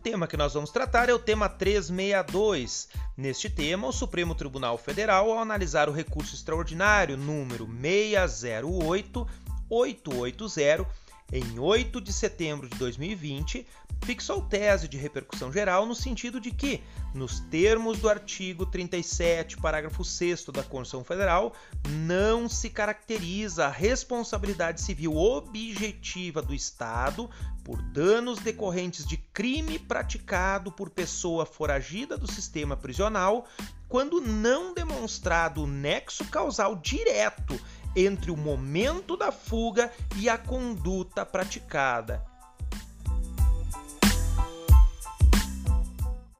tema que nós vamos tratar é o tema 362. Neste tema, o Supremo Tribunal Federal, ao analisar o recurso extraordinário número 608 880 em 8 de setembro de 2020, fixou tese de repercussão geral no sentido de que, nos termos do artigo 37, parágrafo 6 da Constituição Federal, não se caracteriza a responsabilidade civil objetiva do Estado por danos decorrentes de crime praticado por pessoa foragida do sistema prisional, quando não demonstrado o nexo causal direto entre o momento da fuga e a conduta praticada.